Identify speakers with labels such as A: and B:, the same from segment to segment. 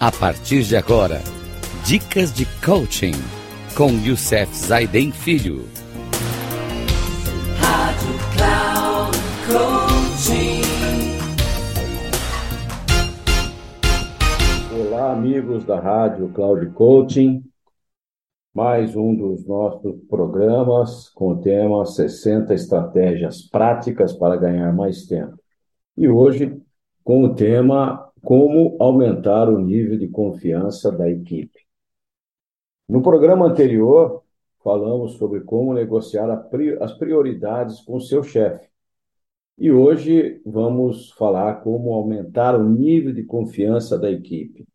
A: A partir de agora, dicas de coaching com Youssef Zaiden Filho. Rádio Cloud
B: Coaching. Olá, amigos da Rádio Cloud Coaching. Mais um dos nossos programas com o tema 60 estratégias práticas para ganhar mais tempo. E hoje com o tema como aumentar o nível de confiança da equipe. No programa anterior, falamos sobre como negociar as prioridades com seu chefe. E hoje vamos falar como aumentar o nível de confiança da equipe.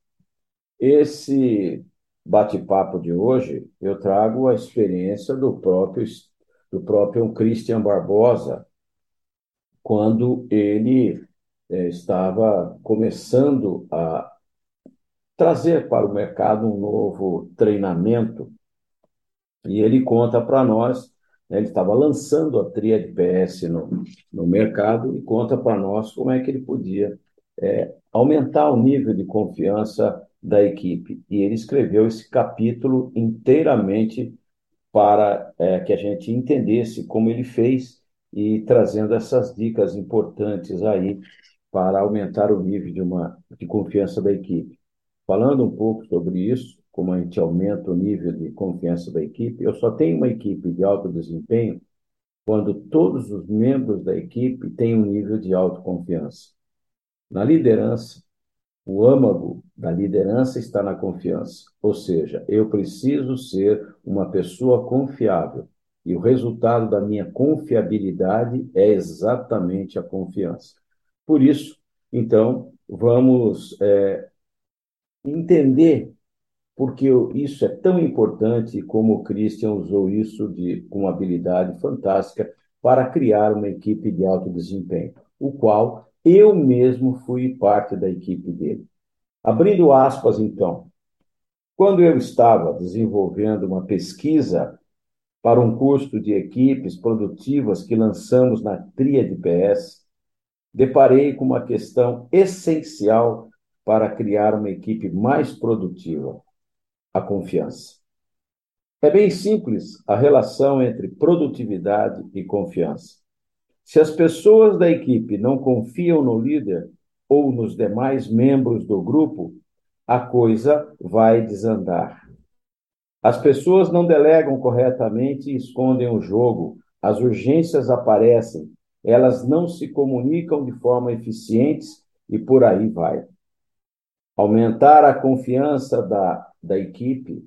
B: Esse bate-papo de hoje, eu trago a experiência do próprio do próprio Christian Barbosa, quando ele é, estava começando a trazer para o mercado um novo treinamento. E ele conta para nós, né, ele estava lançando a Tríade PS no, no mercado e conta para nós como é que ele podia é, aumentar o nível de confiança da equipe. E ele escreveu esse capítulo inteiramente para é, que a gente entendesse como ele fez e trazendo essas dicas importantes aí para aumentar o nível de, uma, de confiança da equipe. Falando um pouco sobre isso, como a gente aumenta o nível de confiança da equipe, eu só tenho uma equipe de alto desempenho quando todos os membros da equipe têm um nível de autoconfiança. Na liderança, o âmago da liderança está na confiança, ou seja, eu preciso ser uma pessoa confiável e o resultado da minha confiabilidade é exatamente a confiança. Por isso, então, vamos é, entender porque isso é tão importante como o Christian usou isso de, com habilidade fantástica para criar uma equipe de alto desempenho, o qual eu mesmo fui parte da equipe dele. Abrindo aspas, então, quando eu estava desenvolvendo uma pesquisa para um curso de equipes produtivas que lançamos na Tríade PS, deparei com uma questão essencial para criar uma equipe mais produtiva: a confiança. É bem simples a relação entre produtividade e confiança. Se as pessoas da equipe não confiam no líder ou nos demais membros do grupo, a coisa vai desandar. As pessoas não delegam corretamente e escondem o jogo, as urgências aparecem, elas não se comunicam de forma eficiente e por aí vai. Aumentar a confiança da, da equipe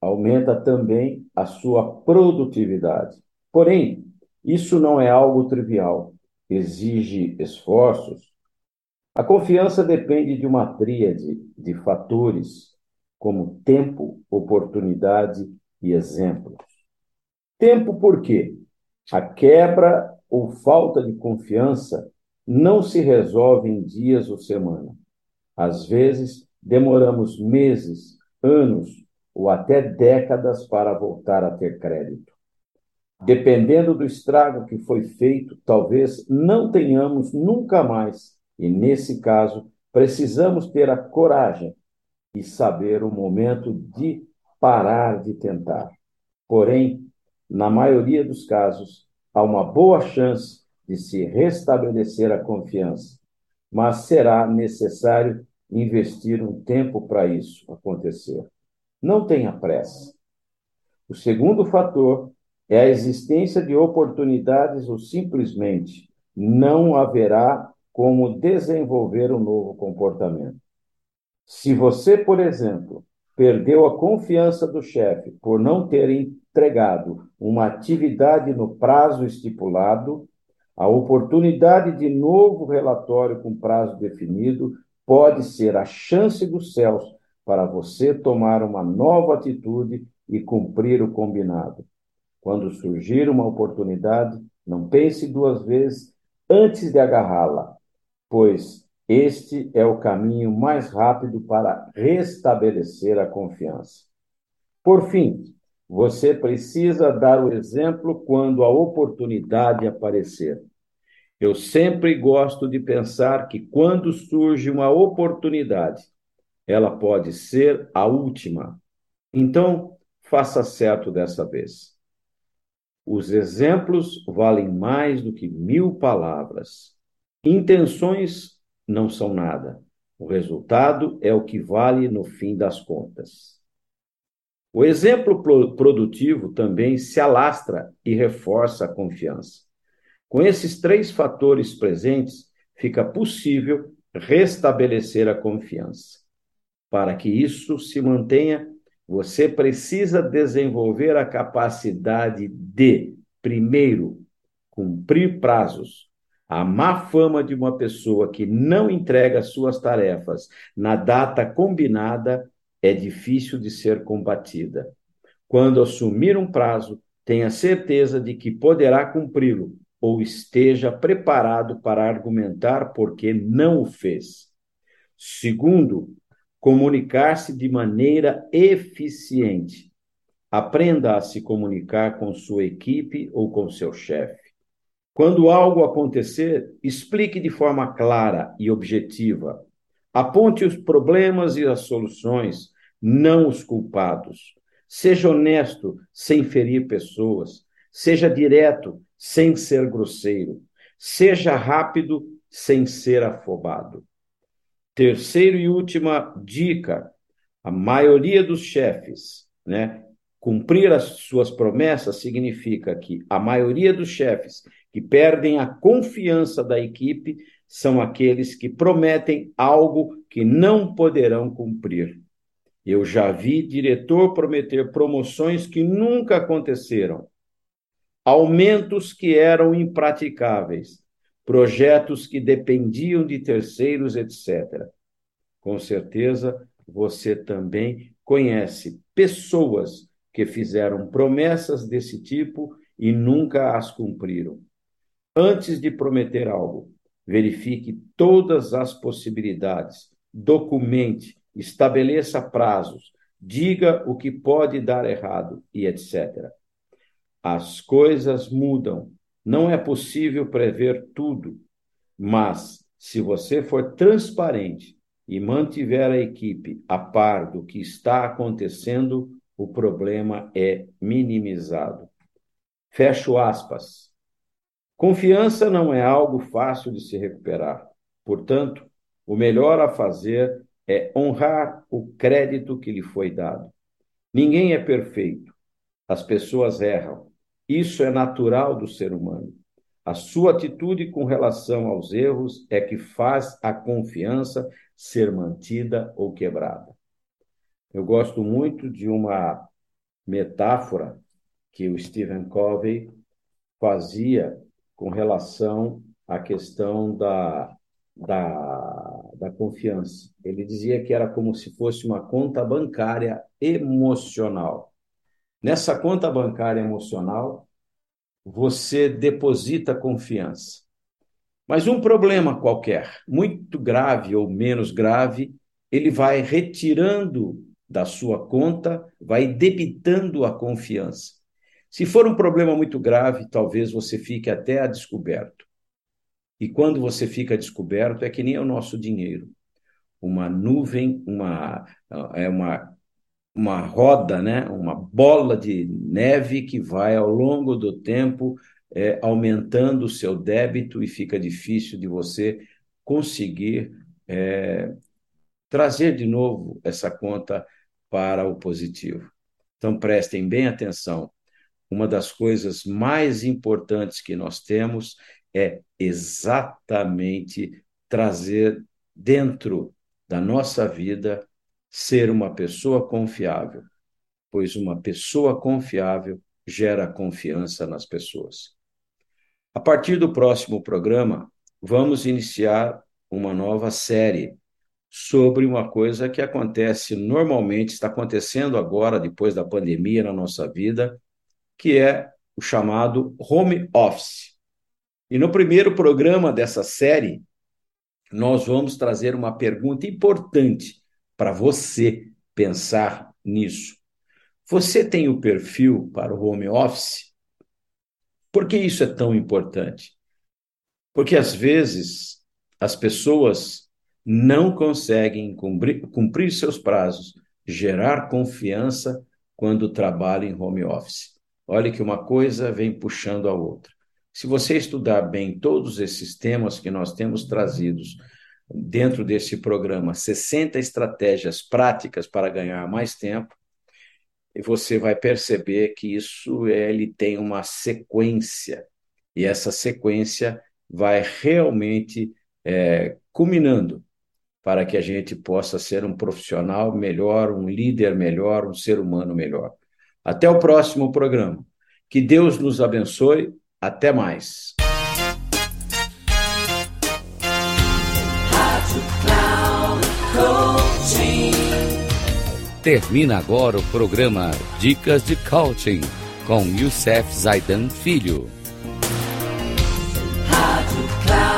B: aumenta também a sua produtividade. Porém, isso não é algo trivial, exige esforços. A confiança depende de uma tríade de fatores, como tempo, oportunidade e exemplos. Tempo por quê? A quebra ou falta de confiança não se resolve em dias ou semana. Às vezes, demoramos meses, anos ou até décadas para voltar a ter crédito. Dependendo do estrago que foi feito, talvez não tenhamos nunca mais, e nesse caso, precisamos ter a coragem e saber o momento de parar de tentar. Porém, na maioria dos casos, há uma boa chance de se restabelecer a confiança, mas será necessário investir um tempo para isso acontecer. Não tenha pressa. O segundo fator é a existência de oportunidades ou simplesmente não haverá como desenvolver um novo comportamento. Se você, por exemplo, perdeu a confiança do chefe por não ter entregado uma atividade no prazo estipulado, a oportunidade de novo relatório com prazo definido pode ser a chance dos céus para você tomar uma nova atitude e cumprir o combinado. Quando surgir uma oportunidade, não pense duas vezes antes de agarrá-la, pois este é o caminho mais rápido para restabelecer a confiança. Por fim, você precisa dar o exemplo quando a oportunidade aparecer. Eu sempre gosto de pensar que quando surge uma oportunidade, ela pode ser a última. Então, faça certo dessa vez. Os exemplos valem mais do que mil palavras. Intenções não são nada. O resultado é o que vale no fim das contas. O exemplo produtivo também se alastra e reforça a confiança. Com esses três fatores presentes, fica possível restabelecer a confiança. Para que isso se mantenha, você precisa desenvolver a capacidade de, primeiro, cumprir prazos. A má fama de uma pessoa que não entrega suas tarefas na data combinada é difícil de ser combatida. Quando assumir um prazo, tenha certeza de que poderá cumpri-lo ou esteja preparado para argumentar porque não o fez. Segundo, comunicar-se de maneira eficiente. Aprenda a se comunicar com sua equipe ou com seu chefe. Quando algo acontecer, explique de forma clara e objetiva. Aponte os problemas e as soluções, não os culpados. Seja honesto, sem ferir pessoas. Seja direto, sem ser grosseiro. Seja rápido, sem ser afobado. Terceiro e última dica: a maioria dos chefes, né? Cumprir as suas promessas significa que a maioria dos chefes que perdem a confiança da equipe são aqueles que prometem algo que não poderão cumprir. Eu já vi diretor prometer promoções que nunca aconteceram, aumentos que eram impraticáveis, projetos que dependiam de terceiros, etc. Com certeza, você também conhece pessoas que fizeram promessas desse tipo e nunca as cumpriram. Antes de prometer algo, verifique todas as possibilidades, documente, estabeleça prazos, diga o que pode dar errado e etc. As coisas mudam, não é possível prever tudo, mas se você for transparente e mantiver a equipe a par do que está acontecendo, o problema é minimizado. Fecho aspas. Confiança não é algo fácil de se recuperar. Portanto, o melhor a fazer é honrar o crédito que lhe foi dado. Ninguém é perfeito. As pessoas erram. Isso é natural do ser humano. A sua atitude com relação aos erros é que faz a confiança ser mantida ou quebrada. Eu gosto muito de uma metáfora que o Stephen Covey fazia com relação à questão da, da, da confiança. Ele dizia que era como se fosse uma conta bancária emocional. Nessa conta bancária emocional, você deposita confiança. Mas um problema qualquer, muito grave ou menos grave, ele vai retirando da sua conta, vai debitando a confiança. Se for um problema muito grave, talvez você fique até a descoberto. E quando você fica descoberto, é que nem o nosso dinheiro. Uma nuvem, uma, é uma, uma roda, né? uma bola de neve que vai ao longo do tempo é, aumentando o seu débito e fica difícil de você conseguir é, trazer de novo essa conta para o positivo. Então prestem bem atenção uma das coisas mais importantes que nós temos é exatamente trazer dentro da nossa vida ser uma pessoa confiável, pois uma pessoa confiável gera confiança nas pessoas. A partir do próximo programa, vamos iniciar uma nova série sobre uma coisa que acontece normalmente, está acontecendo agora, depois da pandemia na nossa vida, que é o chamado home office. E no primeiro programa dessa série, nós vamos trazer uma pergunta importante para você pensar nisso. Você tem o perfil para o home office? Por que isso é tão importante? Porque às vezes as pessoas não conseguem cumprir, cumprir seus prazos, gerar confiança quando trabalham em home office. Olha que uma coisa vem puxando a outra. Se você estudar bem todos esses temas que nós temos trazidos dentro desse programa, 60 estratégias práticas para ganhar mais tempo, você vai perceber que isso ele tem uma sequência e essa sequência vai realmente é, culminando para que a gente possa ser um profissional melhor, um líder melhor, um ser humano melhor. Até o próximo programa. Que Deus nos abençoe. Até mais.
A: Termina agora o programa Dicas de Coaching com Youssef Zaidan Filho. Rádio Cloud